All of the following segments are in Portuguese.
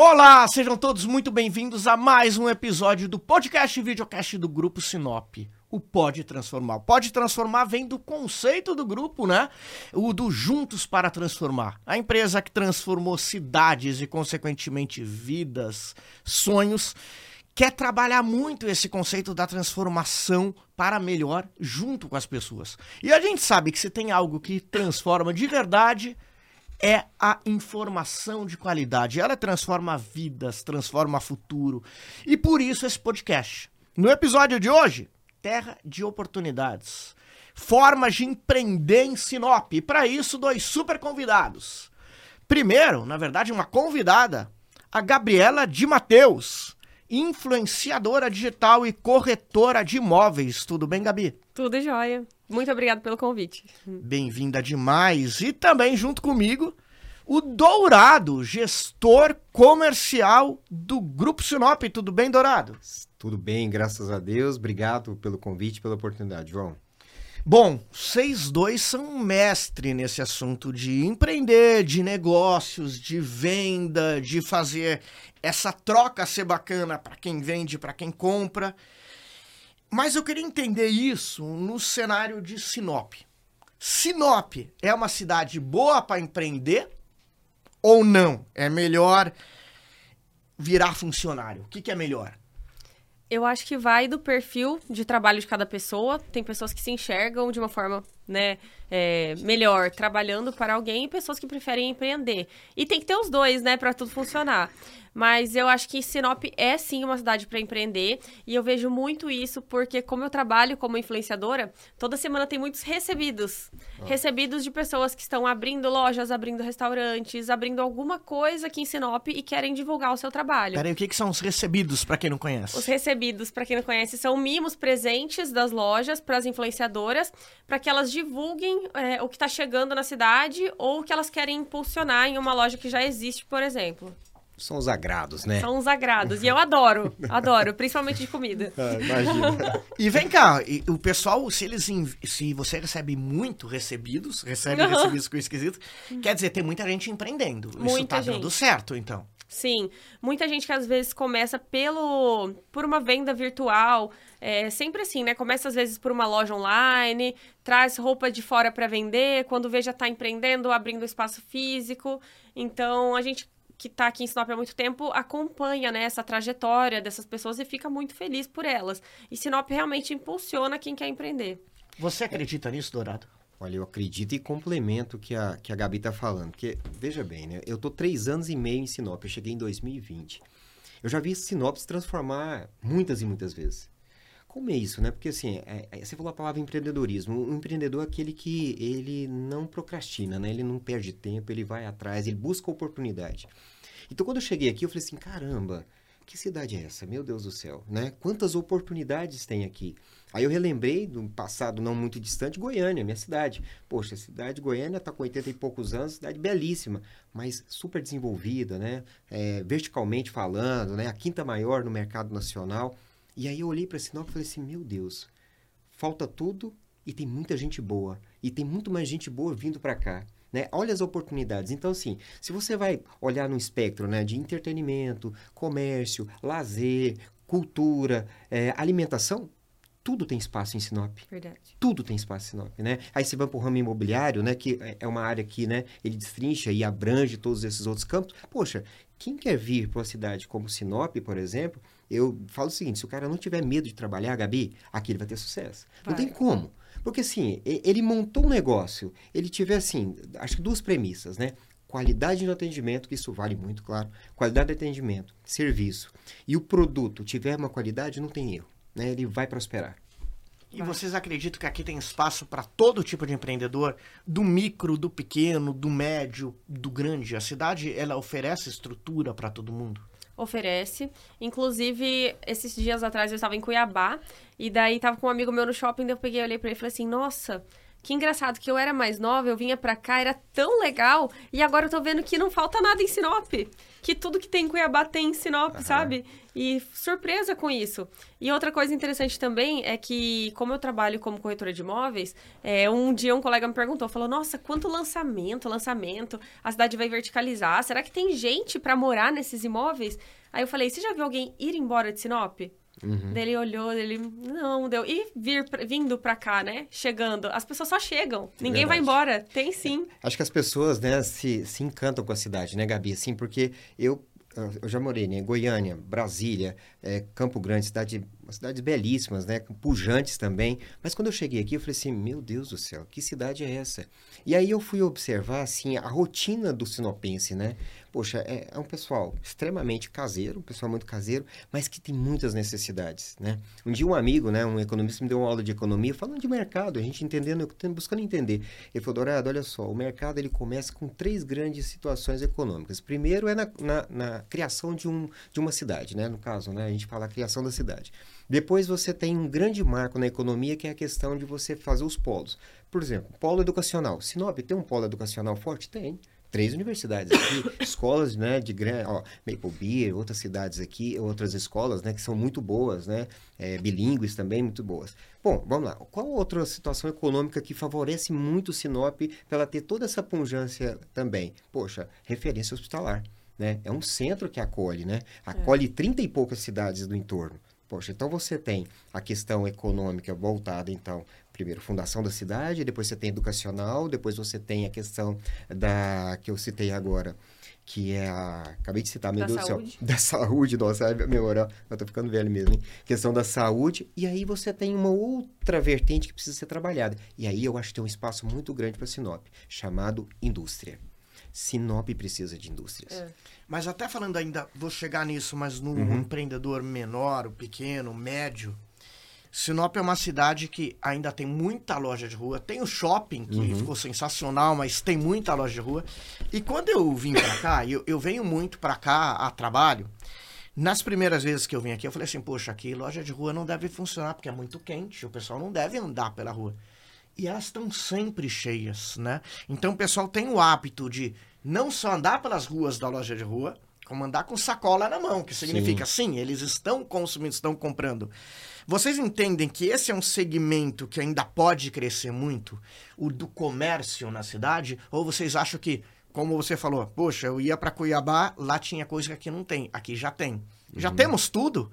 Olá, sejam todos muito bem-vindos a mais um episódio do podcast e videocast do Grupo Sinop. O Pode Transformar. Pode Transformar vem do conceito do grupo, né? O do Juntos para Transformar. A empresa que transformou cidades e, consequentemente, vidas, sonhos, quer trabalhar muito esse conceito da transformação para melhor junto com as pessoas. E a gente sabe que se tem algo que transforma de verdade é a informação de qualidade. Ela transforma vidas, transforma futuro. E por isso esse podcast. No episódio de hoje, Terra de Oportunidades. Formas de empreender em Sinop. E para isso, dois super convidados. Primeiro, na verdade, uma convidada, a Gabriela de Mateus, influenciadora digital e corretora de imóveis. Tudo bem, Gabi? Tudo jóia. Muito obrigado pelo convite. Bem-vinda demais. E também junto comigo, o Dourado, gestor comercial do Grupo Sinop. Tudo bem, Dourado? Tudo bem, graças a Deus. Obrigado pelo convite, pela oportunidade, João. Bom, vocês dois são mestre nesse assunto de empreender, de negócios, de venda, de fazer essa troca ser bacana para quem vende, para quem compra. Mas eu queria entender isso no cenário de Sinop. Sinop é uma cidade boa para empreender ou não? É melhor virar funcionário? O que, que é melhor? Eu acho que vai do perfil de trabalho de cada pessoa. Tem pessoas que se enxergam de uma forma, né, é, melhor trabalhando para alguém e pessoas que preferem empreender. E tem que ter os dois, né, para tudo funcionar. Mas eu acho que Sinop é sim uma cidade para empreender e eu vejo muito isso porque como eu trabalho como influenciadora, toda semana tem muitos recebidos, ah. recebidos de pessoas que estão abrindo lojas, abrindo restaurantes, abrindo alguma coisa aqui em Sinop e querem divulgar o seu trabalho. Peraí, o que, que são os recebidos para quem não conhece? Os recebidos, para quem não conhece, são mimos presentes das lojas para as influenciadoras, para que elas divulguem é, o que está chegando na cidade ou o que elas querem impulsionar em uma loja que já existe, por exemplo. São os agrados, né? São os agrados. E eu adoro, adoro, principalmente de comida. Ah, imagina. e vem cá, e o pessoal, se eles se você recebe muito recebidos, recebe uhum. recebidos com esquisito, quer dizer, tem muita gente empreendendo. Muita Isso tá gente. dando certo, então. Sim, muita gente que às vezes começa pelo por uma venda virtual, é sempre assim, né? Começa às vezes por uma loja online, traz roupa de fora para vender, quando vê já está empreendendo, abrindo espaço físico. Então a gente que está aqui em Sinop há muito tempo acompanha né, essa trajetória dessas pessoas e fica muito feliz por elas. E Sinop realmente impulsiona quem quer empreender. Você acredita nisso, Dourado? Olha, eu acredito e complemento o que a, que a Gabi está falando. Porque, veja bem, né? Eu tô três anos e meio em Sinop. Eu cheguei em 2020. Eu já vi Sinop se transformar muitas e muitas vezes. Como é isso, né? Porque, assim, é, é, você falou a palavra empreendedorismo. O empreendedor é aquele que ele não procrastina, né? Ele não perde tempo, ele vai atrás, ele busca oportunidade. Então, quando eu cheguei aqui, eu falei assim, caramba, que cidade é essa? Meu Deus do céu, né? Quantas oportunidades tem aqui? Aí eu relembrei do passado não muito distante, Goiânia, minha cidade. Poxa, a cidade de Goiânia está com 80 e poucos anos, cidade belíssima, mas super desenvolvida, né? É, verticalmente falando, né? A quinta maior no mercado nacional. E aí eu olhei para Sinop e falei assim, meu Deus, falta tudo e tem muita gente boa. E tem muito mais gente boa vindo para cá. Né? Olha as oportunidades. Então, assim, se você vai olhar no espectro né, de entretenimento, comércio, lazer, cultura, é, alimentação, tudo tem espaço em Sinop. Verdade. Tudo tem espaço em Sinop, né? Aí você vai para o ramo imobiliário, né? Que é uma área que, né? Ele destrincha e abrange todos esses outros campos. Poxa, quem quer vir para uma cidade como Sinop, por exemplo, eu falo o seguinte, se o cara não tiver medo de trabalhar, Gabi, aqui ele vai ter sucesso. Vai. Não tem como. Porque assim, ele montou um negócio, ele tiver assim, acho que duas premissas, né? Qualidade no atendimento, que isso vale muito, claro. Qualidade de atendimento, serviço. E o produto tiver uma qualidade, não tem erro. Né? Ele vai prosperar. E vocês acreditam que aqui tem espaço para todo tipo de empreendedor, do micro, do pequeno, do médio, do grande? A cidade ela oferece estrutura para todo mundo? oferece. Inclusive, esses dias atrás eu estava em Cuiabá e daí tava com um amigo meu no shopping, daí eu peguei, olhei para ele e falei assim: "Nossa, que engraçado que eu era mais nova, eu vinha pra cá, era tão legal, e agora eu tô vendo que não falta nada em Sinop. Que tudo que tem em Cuiabá tem em Sinop, uhum. sabe? E surpresa com isso. E outra coisa interessante também é que, como eu trabalho como corretora de imóveis, é, um dia um colega me perguntou, falou, nossa, quanto lançamento, lançamento, a cidade vai verticalizar, será que tem gente para morar nesses imóveis? Aí eu falei, você já viu alguém ir embora de Sinop? Uhum. Olhou, ele não deu. E vir, vindo pra cá, né? Chegando. As pessoas só chegam. Ninguém Verdade. vai embora. Tem sim. Acho que as pessoas, né, se, se encantam com a cidade, né, Gabi? Assim, porque eu, eu já morei em né? Goiânia, Brasília, é, Campo Grande, cidade cidades belíssimas, né? Pujantes também. Mas quando eu cheguei aqui, eu falei assim, meu Deus do céu, que cidade é essa? E aí eu fui observar, assim, a rotina do sinopense, né? Poxa, é, é, um pessoal extremamente caseiro, um pessoal muito caseiro, mas que tem muitas necessidades, né? Um dia um amigo, né, um economista me deu uma aula de economia falando de mercado, a gente entendendo, buscando entender. Ele falou, Dourado, olha só, o mercado ele começa com três grandes situações econômicas. Primeiro é na, na, na criação de, um, de uma cidade, né? No caso, né, a gente fala a criação da cidade. Depois você tem um grande marco na economia que é a questão de você fazer os polos. Por exemplo, polo educacional. Sinop tem um polo educacional forte? Tem três universidades aqui, escolas, né, de grande, ó, Maple Beer, outras cidades aqui, outras escolas, né, que são muito boas, né, é, bilíngues também muito boas. Bom, vamos lá. Qual outra situação econômica que favorece muito o Sinop para ela ter toda essa pungência também? Poxa, referência hospitalar, né? É um centro que acolhe, né? Acolhe é. 30 e poucas cidades do entorno. Poxa, então você tem a questão econômica voltada, então, primeiro, fundação da cidade, depois você tem educacional, depois você tem a questão da que eu citei agora, que é a. Acabei de citar, meu da Deus saúde. do céu. Da saúde, nossa, memória. Eu tô ficando velho mesmo, hein? Questão da saúde. E aí você tem uma outra vertente que precisa ser trabalhada. E aí eu acho que tem um espaço muito grande para Sinop, chamado indústria. Sinop precisa de indústrias. É. Mas até falando ainda, vou chegar nisso, mas no uhum. empreendedor menor, o pequeno, o médio, Sinop é uma cidade que ainda tem muita loja de rua. Tem o shopping, que uhum. ficou sensacional, mas tem muita loja de rua. E quando eu vim para cá, eu, eu venho muito para cá a trabalho. Nas primeiras vezes que eu vim aqui, eu falei assim: poxa, aqui loja de rua não deve funcionar porque é muito quente, o pessoal não deve andar pela rua. E elas estão sempre cheias, né? Então o pessoal tem o hábito de não só andar pelas ruas da loja de rua, como andar com sacola na mão, que significa sim, sim eles estão consumindo, estão comprando. Vocês entendem que esse é um segmento que ainda pode crescer muito, o do comércio na cidade? Ou vocês acham que, como você falou, poxa, eu ia para Cuiabá, lá tinha coisa que aqui não tem, aqui já tem. Já uhum. temos tudo?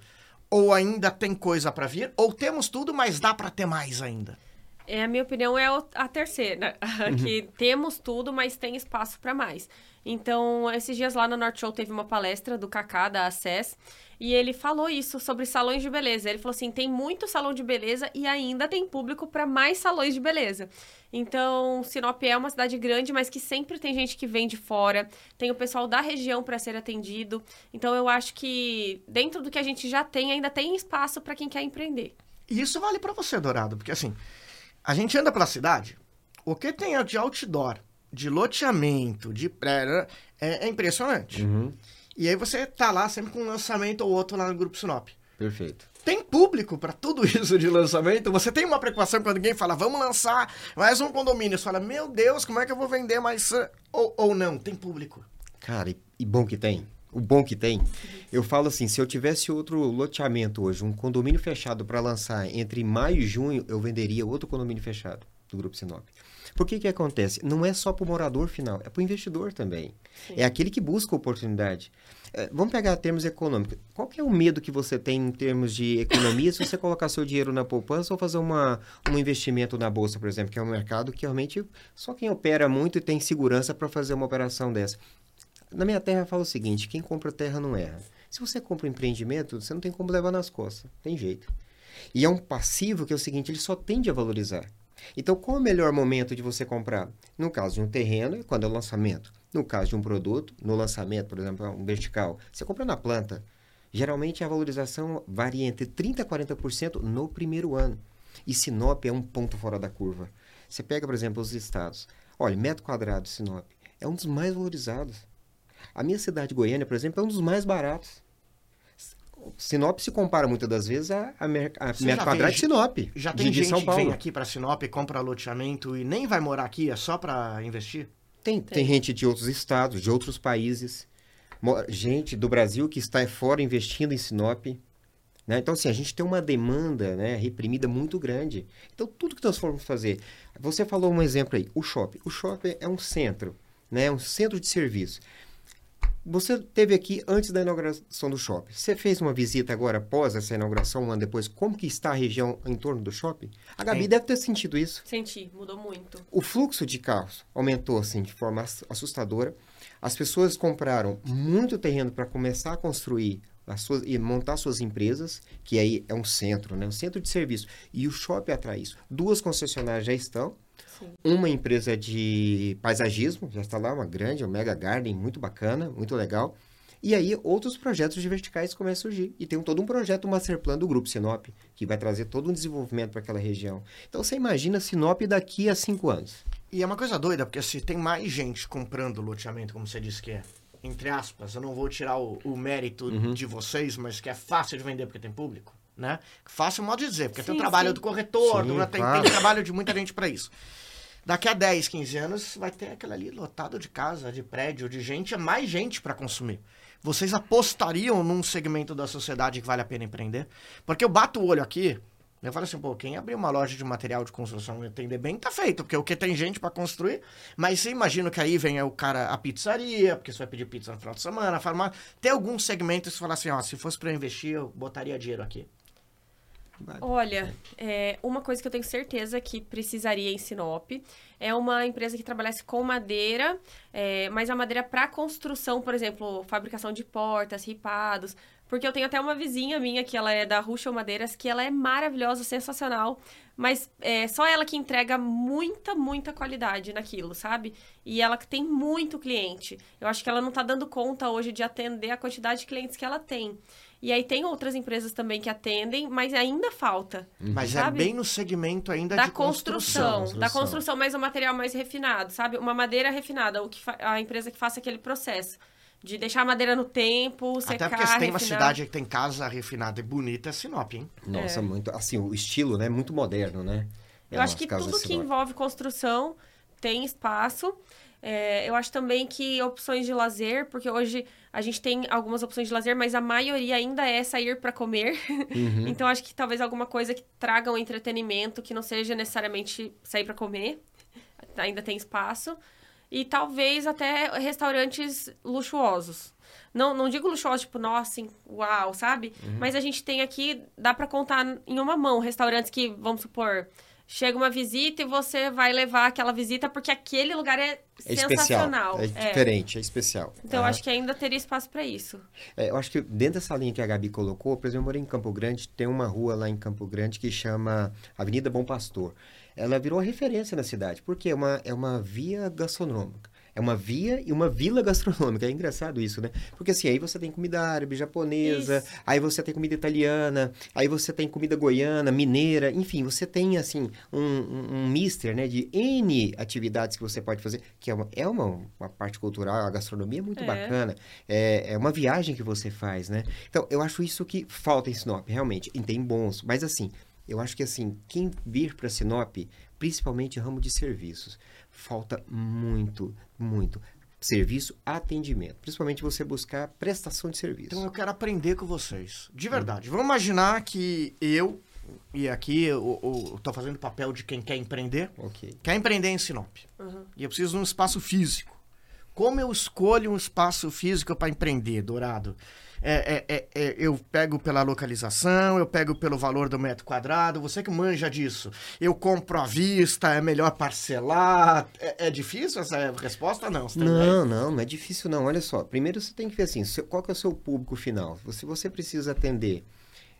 Ou ainda tem coisa para vir? Ou temos tudo, mas dá para ter mais ainda? É, a minha opinião é a terceira, uhum. que temos tudo, mas tem espaço para mais. Então, esses dias lá no North Show teve uma palestra do Kaká, da Access, e ele falou isso sobre salões de beleza. Ele falou assim: tem muito salão de beleza e ainda tem público para mais salões de beleza. Então, Sinop é uma cidade grande, mas que sempre tem gente que vem de fora, tem o pessoal da região para ser atendido. Então, eu acho que dentro do que a gente já tem, ainda tem espaço para quem quer empreender. E isso vale para você, Dourado, porque assim, a gente anda pela cidade, o que tem de outdoor, de loteamento, de pré, é, é impressionante. Uhum. E aí você tá lá sempre com um lançamento ou outro lá no Grupo Sinop. Perfeito. Tem público para tudo isso de lançamento? Você tem uma preocupação quando alguém fala, vamos lançar mais um condomínio. Você fala, meu Deus, como é que eu vou vender mais. Ou, ou não, tem público. Cara, e, e bom que tem. O bom que tem. Eu falo assim, se eu tivesse outro loteamento hoje, um condomínio fechado para lançar entre maio e junho, eu venderia outro condomínio fechado do Grupo Sinop. Por que que acontece? Não é só para o morador final, é para o investidor também. Sim. É aquele que busca oportunidade. É, vamos pegar termos econômicos. Qual é o medo que você tem em termos de economia se você colocar seu dinheiro na poupança ou fazer uma, um investimento na bolsa, por exemplo, que é um mercado que realmente só quem opera muito e tem segurança para fazer uma operação dessa. Na minha terra fala o seguinte, quem compra terra não erra. Se você compra um empreendimento, você não tem como levar nas costas, tem jeito. E é um passivo que é o seguinte, ele só tende a valorizar. Então, qual é o melhor momento de você comprar? No caso de um terreno, é quando é o lançamento. No caso de um produto, no lançamento, por exemplo, um vertical, você compra na planta. Geralmente a valorização varia entre 30% a 40% no primeiro ano. E Sinop é um ponto fora da curva. Você pega, por exemplo, os estados. Olha, metro quadrado de Sinop é um dos mais valorizados. A minha cidade, Goiânia, por exemplo, é um dos mais baratos. Sinop se compara muitas das vezes a, a, mer- a metro já quadrado de Sinop. Já de- tem de gente São que Paulo. vem aqui pra Sinop, compra loteamento e nem vai morar aqui, é só pra investir? Tem, tem gente de outros estados, de outros países, gente do Brasil que está fora investindo em Sinop. né? Então, assim, a gente tem uma demanda né, reprimida muito grande. Então, tudo que nós formos fazer. Você falou um exemplo aí, o shopping. O shopping é um centro, né? um centro de serviço. Você teve aqui antes da inauguração do shopping. Você fez uma visita agora após essa inauguração, um ano depois, como que está a região em torno do shopping? A Gabi Sim. deve ter sentido isso. Senti, mudou muito. O fluxo de carros aumentou assim de forma ass- assustadora. As pessoas compraram muito terreno para começar a construir as suas, e montar suas empresas, que aí é um centro, né? um centro de serviço. E o shopping atrai isso. Duas concessionárias já estão. Sim. Uma empresa de paisagismo, já está lá, uma grande, uma Mega Garden, muito bacana, muito legal. E aí outros projetos de verticais começam a surgir. E tem um- todo um projeto, um master plan do Grupo Sinop, que vai trazer todo um desenvolvimento para aquela região. Então você imagina Sinop daqui a cinco anos. E é uma coisa doida, porque se tem mais gente comprando loteamento, como você disse que é, entre aspas, eu não vou tirar o, o mérito Uhum. de vocês, mas que é fácil de vender porque tem público, né? Fácil modo de dizer, porque tem o Sim, trabalho sim. do corretor, Sim, do- tem, claro. tem trabalho de muita gente pra isso. Daqui a 10, 15 anos, vai ter aquilo ali lotado de casa, de prédio, de gente, é mais gente pra consumir. Vocês apostariam num segmento da sociedade que vale a pena empreender? Porque eu bato o olho aqui, eu falo assim, pô, quem abrir uma loja de material de construção e atender bem, tá feito, porque o que tem gente pra construir, mas você imagina que aí vem o cara, a pizzaria, porque você vai pedir pizza no final de semana, a farmácia, tem alguns segmentos que você fala assim, ó, se fosse pra eu investir, eu botaria dinheiro aqui. Olha, é, uma coisa que eu tenho certeza que precisaria em Sinop é uma empresa que trabalhasse com madeira, é, mas a madeira para construção, por exemplo, fabricação de portas, ripados. Porque eu tenho até uma vizinha minha que ela é da Ruxo Madeiras, que ela é maravilhosa, sensacional, mas é só ela que entrega muita, muita qualidade naquilo, sabe? E ela que tem muito cliente. Eu acho que ela não tá dando conta hoje de atender a quantidade de clientes que ela tem. E aí tem outras empresas também que atendem, mas ainda falta. Mas é Sabe? bem no segmento ainda Da de construção, construção. da construção, mas um material mais refinado, sabe? Uma madeira refinada, o que a empresa que faça aquele processo de deixar a madeira no tempo, secar, Até porque se tem uma refinar. cidade que tem casa refinada e bonita, é Sinop, hein? Nossa, É. muito. Assim, o estilo, né? Muito moderno, né? Eu É, acho que tudo que envolve construção tem espaço. É, eu acho também que opções de lazer, porque hoje a gente tem algumas opções de lazer, mas a maioria ainda é sair para comer. Uhum. então acho que talvez alguma coisa que traga um entretenimento que não seja necessariamente sair para comer. Ainda tem espaço. E talvez até restaurantes luxuosos. Não, não digo luxuosos, tipo, nossa, assim, uau, sabe? Uhum. Mas a gente tem aqui, dá para contar em uma mão, restaurantes que, vamos supor, chega uma visita e você vai levar aquela visita porque aquele lugar é, É especial. sensacional. É diferente, é especial. Então, eu Ah. acho que ainda teria espaço para isso. É, eu acho que dentro dessa linha que a Gabi colocou, por exemplo, eu morei em Campo Grande, tem uma rua lá em Campo Grande que chama Avenida Bom Pastor. Ela virou referência na cidade, porque é uma, é uma via gastronômica. É uma via e uma vila gastronômica. É engraçado isso, né? Porque assim, aí você tem comida árabe, japonesa, Isso. aí você tem comida italiana, aí você tem comida goiana, mineira, enfim, você tem assim um, um, um mister, né, de N atividades que você pode fazer, que é uma, é uma, uma parte cultural, a gastronomia é muito É. bacana. É, é uma viagem que você faz, né? Então, eu acho isso que falta em Sinop, realmente. E tem bons, mas assim, eu acho que assim, quem vir para Sinop, principalmente ramo de serviços, falta muito, muito serviço, atendimento. Principalmente você buscar prestação de serviço. Então eu quero aprender com vocês. De verdade. Vamos imaginar que eu, e aqui eu, tô fazendo o papel de quem quer empreender, Ok. quer empreender em Sinop. Uhum. E eu preciso de um espaço físico. Como eu escolho um espaço físico para empreender, Dourado? É, é, é, é, eu pego pela localização, eu pego pelo valor do metro quadrado, você que manja disso. Eu compro à vista, é melhor parcelar. É, é difícil essa resposta? Não, você? Não, não, não é difícil não. Olha só, primeiro você tem que ver assim, qual que é o seu público final? Se você precisa atender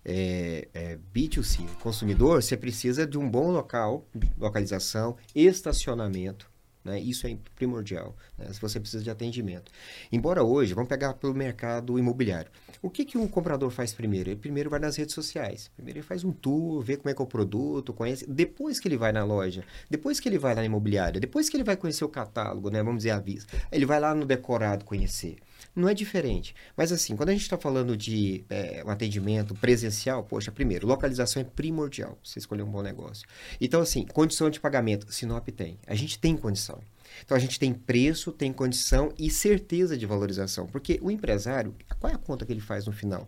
é, B2C, consumidor, você precisa de um bom local, localização, estacionamento. Né? Isso é primordial, né? se você precisa de atendimento. Embora hoje, vamos pegar pelo mercado imobiliário. O que, que um comprador faz primeiro? Ele primeiro vai nas redes sociais. Primeiro ele faz um tour, vê como é que é o produto, conhece. Depois que ele vai na loja, depois que ele vai na imobiliária, depois que ele vai conhecer o catálogo, né? vamos dizer, a vista. Ele vai lá no decorado conhecer. Não é diferente. Mas assim, quando a gente está falando de é, um atendimento presencial, poxa, primeiro, localização é primordial. Você escolher um bom negócio. Então, assim, condição de pagamento, Sinop tem. A gente tem condição. Então a gente tem preço, tem condição e certeza de valorização. Porque o empresário, qual é a conta que ele faz no final?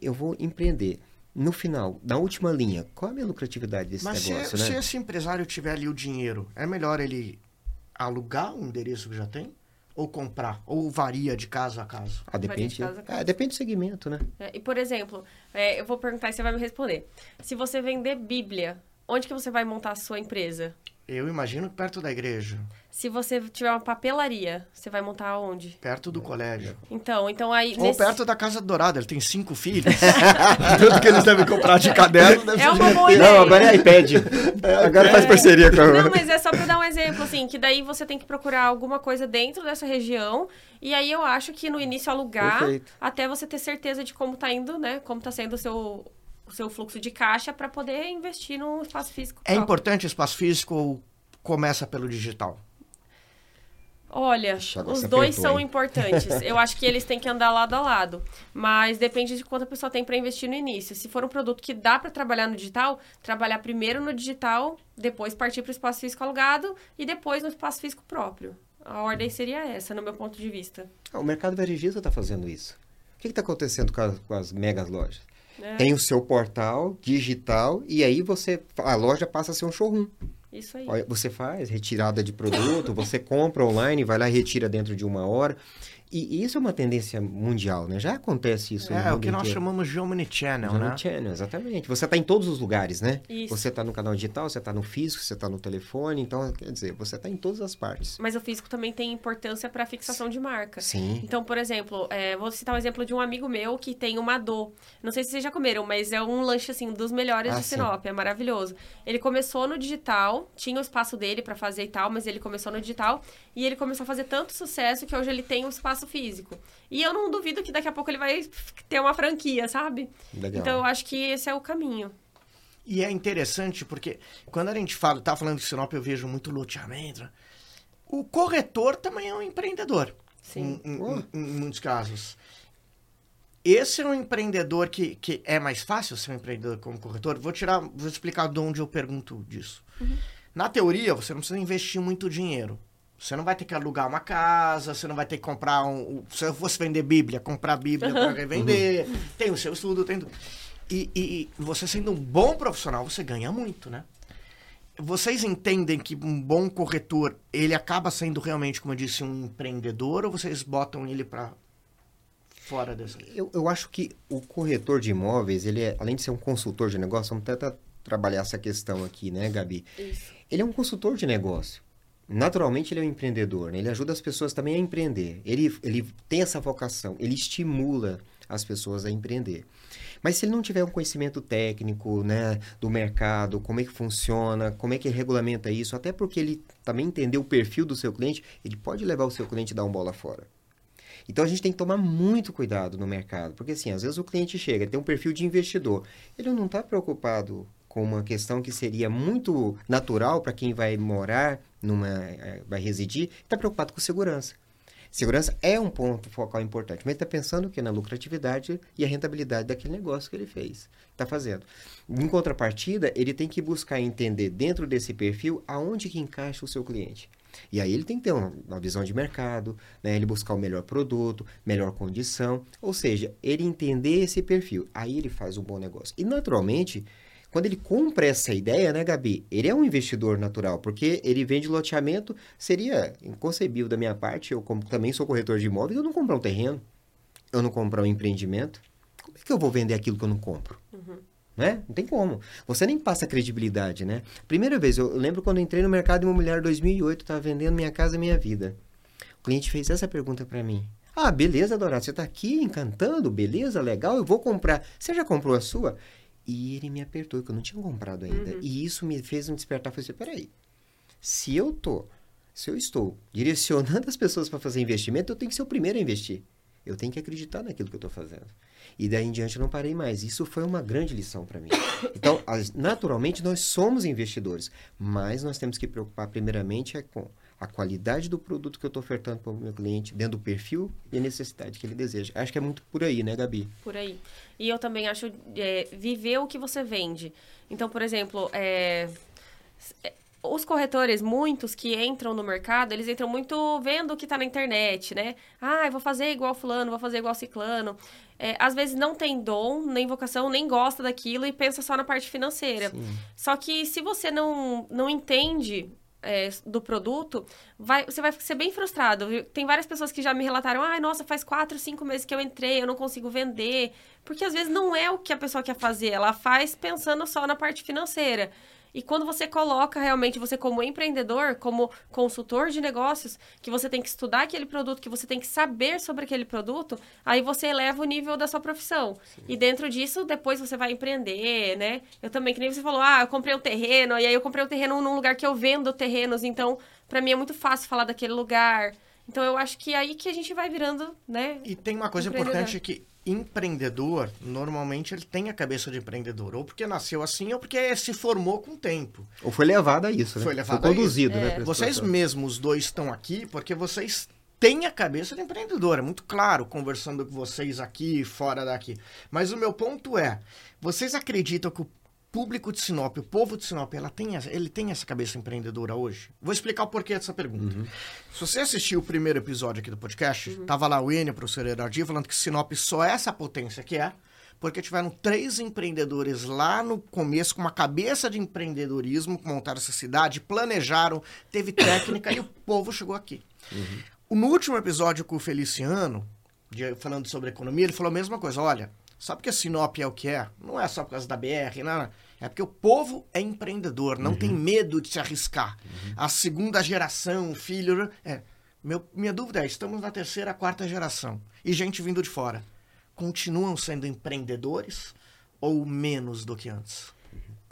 Eu vou empreender. No final, na última linha, qual é a minha lucratividade desse Mas negócio? se, né? se esse empresário tiver ali o dinheiro, é melhor ele alugar um endereço que já tem? Ou comprar? Ou varia de caso a caso? Ah, Varia de depende, caso a caso. ah, depende do segmento, né? É, e, por exemplo, é, eu vou perguntar e você vai me responder. Se você vender Bíblia, onde que você vai montar a sua empresa? Eu imagino que perto da igreja, Se você tiver uma papelaria, você vai montar onde? perto do colégio. Então, então aí... Ou nesse- perto da casa dourada, ele tem cinco filhos. Tudo que eles devem comprar de caderno deve É uma boa ideia. Não, agora é iPad. agora faz parceria com a... Não, mas é só pra dar um exemplo, assim, que daí você tem que procurar alguma coisa dentro dessa região. E aí eu acho que no início alugar, Perfeito. até você ter certeza de como tá indo, né? Como tá sendo o seu, o seu fluxo de caixa pra poder investir no espaço físico. É próprio. importante o espaço físico ou começa pelo digital? Olha, Agora os dois apertou, são hein? importantes. Eu acho que eles têm que andar lado a lado. Mas depende de quanto a pessoa tem para investir no início. Se for um produto que dá para trabalhar no digital, trabalhar primeiro no digital, depois partir para o espaço físico alugado e depois no espaço físico próprio. A ordem seria essa, no meu ponto de vista. Ah, O mercado varejista está fazendo isso. O que está acontecendo com as, com as megas lojas? É, Tem o seu portal digital e aí você a loja passa a ser um showroom. Isso aí. Você faz retirada de produto, você compra online, vai lá e retira dentro de uma hora. E isso é uma tendência mundial, né? Já acontece isso no É, o que nós inteiro. chamamos de omnichannel, né? no channel, exatamente. Você está em todos os lugares, né? Isso. Você está no canal digital, você está no físico, você está no telefone, então, quer dizer, você está em todas as partes. Mas o físico também tem importância para fixação de marca. Sim. Então, por exemplo, é, vou citar um exemplo de um amigo meu que tem uma Dô. Não sei se vocês já comeram, mas é um lanche, assim, dos melhores Ah, de sim. Sinop. É maravilhoso. Ele começou no digital, tinha o espaço dele pra fazer e tal, mas ele começou no digital. E ele começou a fazer tanto sucesso que hoje ele tem um espaço físico. E eu não duvido que daqui a pouco ele vai ter uma franquia, sabe? Legal. Então, eu acho que esse é o caminho. E é interessante porque quando a gente fala, tá falando de Sinop, eu vejo muito loteamento. O corretor também é um empreendedor. Sim. Em, em- em- em muitos casos. Esse é um empreendedor que, que é mais fácil ser um empreendedor como corretor? Vou tirar, vou explicar de onde eu pergunto disso. Na teoria, você não precisa investir muito dinheiro. Você não vai ter que alugar uma casa, você não vai ter que comprar um. Se eu fosse vender Bíblia, comprar Bíblia para revender. Tem o seu estudo, tem. tudo. E, e, e você sendo um bom profissional, você ganha muito, né? Vocês entendem que um bom corretor, ele acaba sendo realmente, como eu disse, um empreendedor ou vocês botam ele para fora dessa? Eu, eu acho que o corretor de imóveis, ele é, além de ser um consultor de negócio, vamos tentar trabalhar essa questão aqui, né, Gabi? Isso. Ele é um consultor de negócio. Naturalmente, ele é um empreendedor, né? Ele ajuda as pessoas também a empreender. Ele, ele tem essa vocação, ele estimula as pessoas a empreender. Mas se ele não tiver um conhecimento técnico, né, do mercado, como é que funciona, como é que regulamenta isso, até porque ele também entender o perfil do seu cliente, ele pode levar o seu cliente a dar um bola fora. Então a gente tem que tomar muito cuidado no mercado, porque assim, às vezes o cliente chega, tem um perfil de investidor, ele não está preocupado com uma questão que seria muito natural para quem vai morar, numa, eh, vai residir, está preocupado com segurança. Segurança é um ponto focal importante, mas está pensando que na lucratividade e a rentabilidade daquele negócio que ele fez, está fazendo. Em contrapartida, ele tem que buscar entender dentro desse perfil aonde que encaixa o seu cliente. E aí ele tem que ter uma, uma visão de mercado, né? ele buscar o melhor produto, melhor condição, ou seja, ele entender esse perfil. Aí ele faz um bom negócio. E naturalmente, quando ele compra essa ideia, né, Gabi? Ele é um investidor natural, porque ele vende loteamento, seria inconcebível da minha parte, eu como também sou corretor de imóveis, eu não comprar um terreno, eu não comprar um empreendimento. Como é que eu vou vender aquilo que eu não compro? Né? Não tem como. Você nem passa credibilidade, né? Primeira vez, eu lembro quando eu entrei no mercado imobiliário em 2008, estava vendendo Minha Casa Minha Vida. O cliente fez essa pergunta para mim. Ah, beleza, Dourado, você está aqui encantando, beleza, legal, eu vou comprar. Você já comprou a sua? E ele me apertou, que eu não tinha comprado ainda. E isso me fez um despertar. Falei assim, peraí, se eu tô, se eu estou direcionando as pessoas para fazer investimento, eu tenho que ser o primeiro a investir. Eu tenho que acreditar naquilo que eu estou fazendo. E daí em diante eu não parei mais. Isso foi uma grande lição para mim. Então, naturalmente, nós somos investidores, mas nós temos que preocupar primeiramente é com a qualidade do produto que eu estou ofertando para o meu cliente, dentro do perfil e a necessidade que ele deseja. Acho que é muito por aí, né, Gabi? Por aí. E eu também acho é, viver o que você vende. Então, por exemplo, é, os corretores, muitos que entram no mercado, eles entram muito vendo o que está na internet, né? Ah, eu vou fazer igual fulano, vou fazer igual ciclano. É, às vezes não tem dom, nem vocação, nem gosta daquilo e pensa só na parte financeira. Sim. Só que se você não, não entende é, do produto, vai, você vai ser bem frustrado. Tem várias pessoas que já me relataram, ah, nossa, faz quatro, cinco meses que eu entrei, eu não consigo vender. Porque às vezes não é o que a pessoa quer fazer, ela faz pensando só na parte financeira. E quando você coloca realmente você como empreendedor, como consultor de negócios, que você tem que estudar aquele produto, que você tem que saber sobre aquele produto, aí você eleva o nível da sua profissão. Sim. E dentro disso, depois você vai empreender, né? Eu também, que nem você falou, ah, eu comprei um terreno, e aí eu comprei um terreno num lugar que eu vendo terrenos, então para mim é muito fácil falar daquele lugar. Então eu acho que é aí que a gente vai virando, né? E tem uma coisa importante que empreendedor, normalmente ele tem a cabeça de empreendedor, ou porque nasceu assim, ou porque se formou com o tempo. Ou foi levado a isso, né? Foi levado foi conduzido, né? É. Vocês mesmos dois estão aqui porque vocês têm a cabeça de empreendedor, é muito claro, conversando com vocês aqui, fora daqui. Mas o meu ponto é, vocês acreditam que o público de Sinop, o povo de Sinop, ela tem, ele tem essa cabeça empreendedora hoje? Vou explicar o porquê dessa pergunta. Uhum. Se você assistiu o primeiro episódio aqui do podcast, uhum. tava lá o Enio, professor Herardi, falando que Sinop só é essa potência que é, porque tiveram três empreendedores lá no começo com uma cabeça de empreendedorismo, montaram essa cidade, planejaram, teve técnica e o povo chegou aqui. Uhum. No último episódio com o Feliciano, de, falando sobre economia, ele falou a mesma coisa. Olha, Sabe que a Sinop é o que é? Não é só por causa da BR, não. É porque o povo é empreendedor, não uhum. tem medo de se arriscar. Uhum. A segunda geração, o filho. É. Meu, minha dúvida é: estamos na terceira, quarta geração. E gente vindo de fora. Continuam sendo empreendedores ou menos do que antes?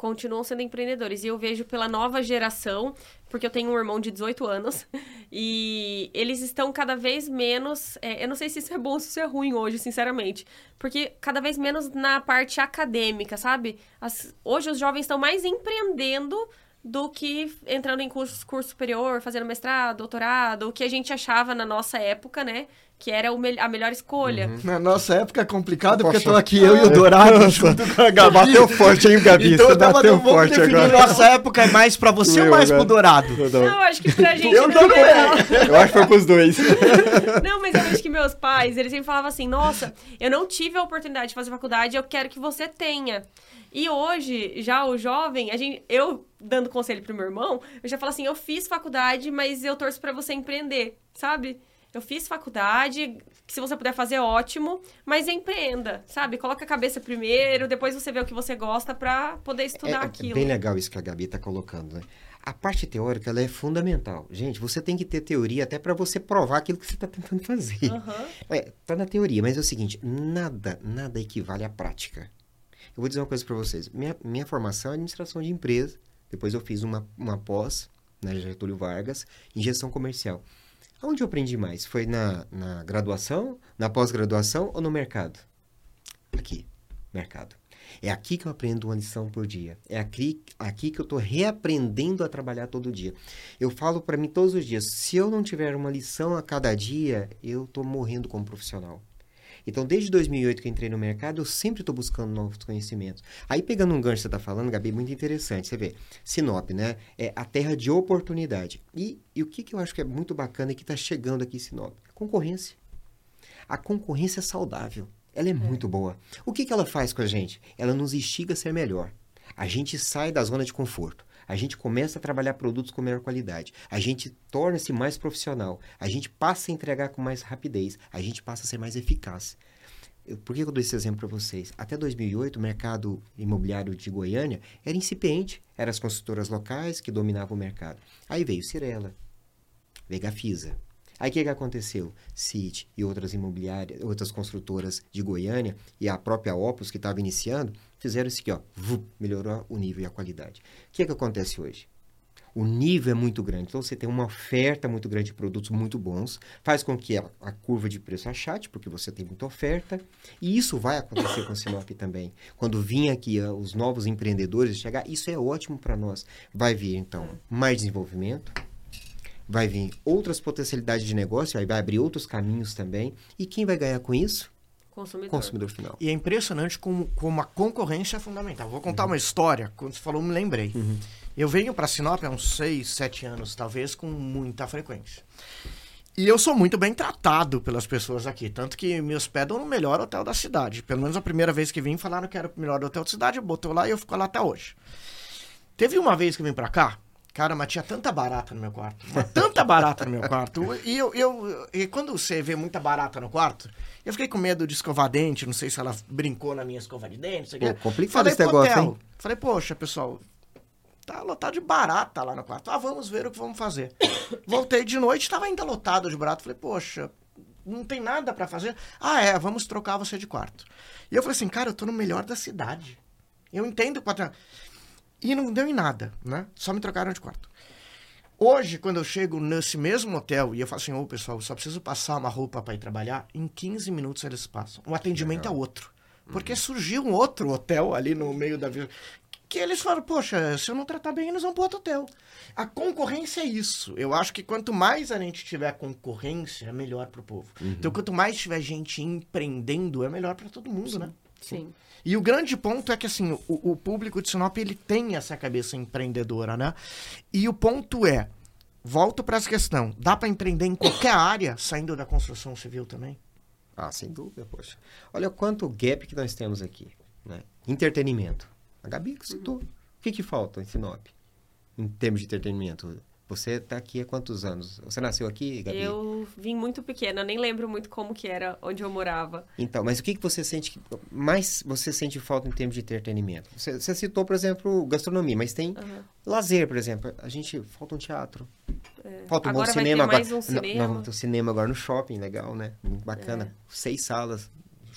continuam sendo empreendedores. E eu vejo pela nova geração, porque eu tenho um irmão de 18 anos, e eles estão cada vez menos. É, eu não sei se isso é bom ou se isso é ruim hoje, sinceramente. Porque cada vez menos na parte acadêmica, sabe? As, hoje os jovens estão mais empreendendo do que entrando em curso, curso superior, fazendo mestrado, doutorado, o que a gente achava na nossa época, né? Que era me a melhor escolha. Uhum. Na nossa época é complicado, porque tô aqui eu e o Dourado junto com a Gabi. Bateu forte, hein, Gabi? Então, Você bateu forte agora. Nossa época é mais pra você ou mais pro Dourado? Não, acho que pra gente eu não também. Eu acho que foi pros dois. não, mas eu acho que meus pais, eles sempre falavam assim, nossa, eu não tive a oportunidade de fazer faculdade, eu quero que você tenha. E hoje, já o jovem, a gente, eu dando conselho pro meu irmão, eu já falo assim, eu fiz faculdade, mas eu torço para você empreender, sabe? Eu fiz faculdade, se você puder fazer, ótimo, mas empreenda, sabe? Coloca a cabeça primeiro, depois você vê o que você gosta para poder estudar é, aquilo. É bem legal isso que a Gabi está colocando, né? A parte teórica ela é fundamental. Gente, você tem que ter teoria até para você provar aquilo que você está tentando fazer. Uhum. É, tá na teoria, mas é o seguinte: nada, nada equivale à prática. Eu vou dizer uma coisa para vocês. Minha, minha formação é administração de empresa. Depois eu fiz uma, uma pós na Getúlio Vargas em gestão comercial. Onde eu aprendi mais? Foi na, na graduação, na pós-graduação ou no mercado? Aqui, mercado. É aqui que eu aprendo uma lição por dia. É aqui, aqui que eu estou reaprendendo a trabalhar todo dia. Eu falo para mim todos os dias: se eu não tiver uma lição a cada dia, eu estou morrendo como profissional. Então, desde 2008 que eu entrei no mercado, eu sempre estou buscando novos conhecimentos. Aí, pegando um gancho que você está falando, Gabi, muito interessante. Você vê, Sinop, né? É a terra de oportunidade. E, e o que, que eu acho que é muito bacana e que está chegando aqui em Sinop? Concorrência. A concorrência é saudável. Ela é, é. muito boa. O que, que ela faz com a gente? Ela nos instiga a ser melhor. A gente sai da zona de conforto a gente começa a trabalhar produtos com melhor qualidade, a gente torna-se mais profissional, a gente passa a entregar com mais rapidez, a gente passa a ser mais eficaz. por que eu dou esse exemplo para vocês? Até 2008, o mercado imobiliário de Goiânia era incipiente, eram as construtoras locais que dominavam o mercado. Aí veio Cirela, veio Gafisa, Aí o que, que aconteceu? City e outras imobiliárias, outras construtoras de Goiânia e a própria Opus que estava iniciando, fizeram isso aqui, ó, melhorou o nível e a qualidade. O que, que acontece hoje? O nível é muito grande, então você tem uma oferta muito grande de produtos muito bons, faz com que a, a curva de preço achate, porque você tem muita oferta, e isso vai acontecer com o Sinop também. Quando vir aqui uh, os novos empreendedores chegar, isso é ótimo para nós. Vai vir, então, mais desenvolvimento, vai vir outras potencialidades de negócio, vai abrir outros caminhos também. E quem vai ganhar com isso? Consumidor. Consumidor final. E é impressionante como, como a concorrência é fundamental. Vou contar uma história. Quando você falou, me lembrei. Eu venho para Sinop há uns 6, 7 anos, talvez, com muita frequência. E eu sou muito bem tratado pelas pessoas aqui. Tanto que me hospedam no melhor hotel da cidade. Pelo menos a primeira vez que vim, falaram que era o melhor hotel da cidade. Botou lá e eu fico lá até hoje. Teve uma vez que eu vim pra cá, cara, mas tinha tanta barata no meu quarto. Tanta barata no meu quarto. E, eu, eu, e quando você vê muita barata no quarto, eu fiquei com medo de escovar dente. Não sei se ela brincou na minha escova de dente. não sei. Pô, complicado Falei esse negócio, hotel, hein? Falei, poxa, pessoal, tá lotado de barata lá no quarto. Ah, vamos ver o que vamos fazer. Voltei de noite, tava ainda lotado de barata. Falei, poxa, não tem nada pra fazer. Ah, é, vamos trocar você de quarto. E eu falei assim, cara, eu tô no melhor da cidade. Eu entendo o patrão. E não deu em nada, né? Só me trocaram de quarto. Hoje, quando eu chego nesse mesmo hotel e eu falo assim, ô pessoal, eu só preciso passar uma roupa para ir trabalhar, em 15 minutos eles passam. O atendimento é outro. Porque surgiu um outro hotel ali no meio da vila. Que eles falam, poxa, se eu não tratar bem, eles vão para outro hotel. A concorrência é isso. Eu acho que quanto mais a gente tiver concorrência, é melhor para o povo. Então, quanto mais tiver gente empreendendo, é melhor para todo mundo, né? Sim. E o grande ponto é que, assim, o, o público de Sinop, ele tem essa cabeça empreendedora, né? E o ponto é, volto para essa questão, dá para empreender em qualquer área, saindo da construção civil também? Ah, sem dúvida, poxa. Olha quanto gap que nós temos aqui. Né? Entretenimento. A Gabi citou. O que, que falta em Sinop? Em termos de entretenimento. Você está aqui há quantos anos? Você nasceu aqui, Gabi? Eu vim muito pequena, nem lembro muito como que era onde eu morava. Então, mas o que, que você sente que mais você sente falta em termos de entretenimento? Você, você citou, por exemplo, gastronomia, mas tem Aham. lazer, por exemplo. A gente falta um teatro. Falta um Agora bom vai cinema ter agora. mais um Não, cinema. Não, tem um cinema agora no shopping, legal, né? Muito bacana. É. Seis salas,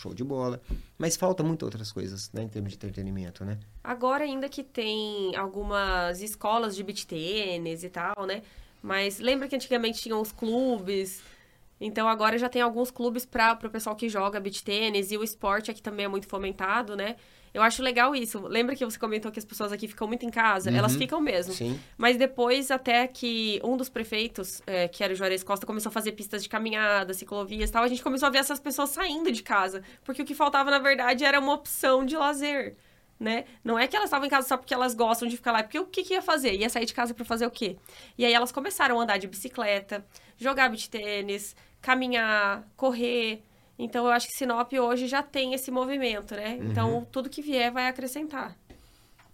show de bola. Mas falta muitas outras coisas, né, em termos de entretenimento, né? Agora ainda que tem algumas escolas de beach tênis e tal, né? Mas lembra que antigamente tinham os clubes. Então agora já tem alguns clubes para o pessoal que joga beach tênis e o esporte aqui também é muito fomentado, né? Eu acho legal isso. Lembra que você comentou que as pessoas aqui ficam muito em casa? Elas ficam mesmo. Sim. Mas depois, até que um dos prefeitos, é, que era o Juarez Costa, começou a fazer pistas de caminhada, ciclovias e tal, a gente começou a ver essas pessoas saindo de casa. Porque o que faltava, na verdade, era uma opção de lazer. Né? Não é que elas estavam em casa só porque elas gostam de ficar lá, porque o que, que ia fazer? Ia sair de casa para fazer o quê? E aí elas começaram a andar de bicicleta, jogar beach tênis, caminhar, correr. Então eu acho que Sinop hoje já tem esse movimento, né? Então tudo que vier vai acrescentar.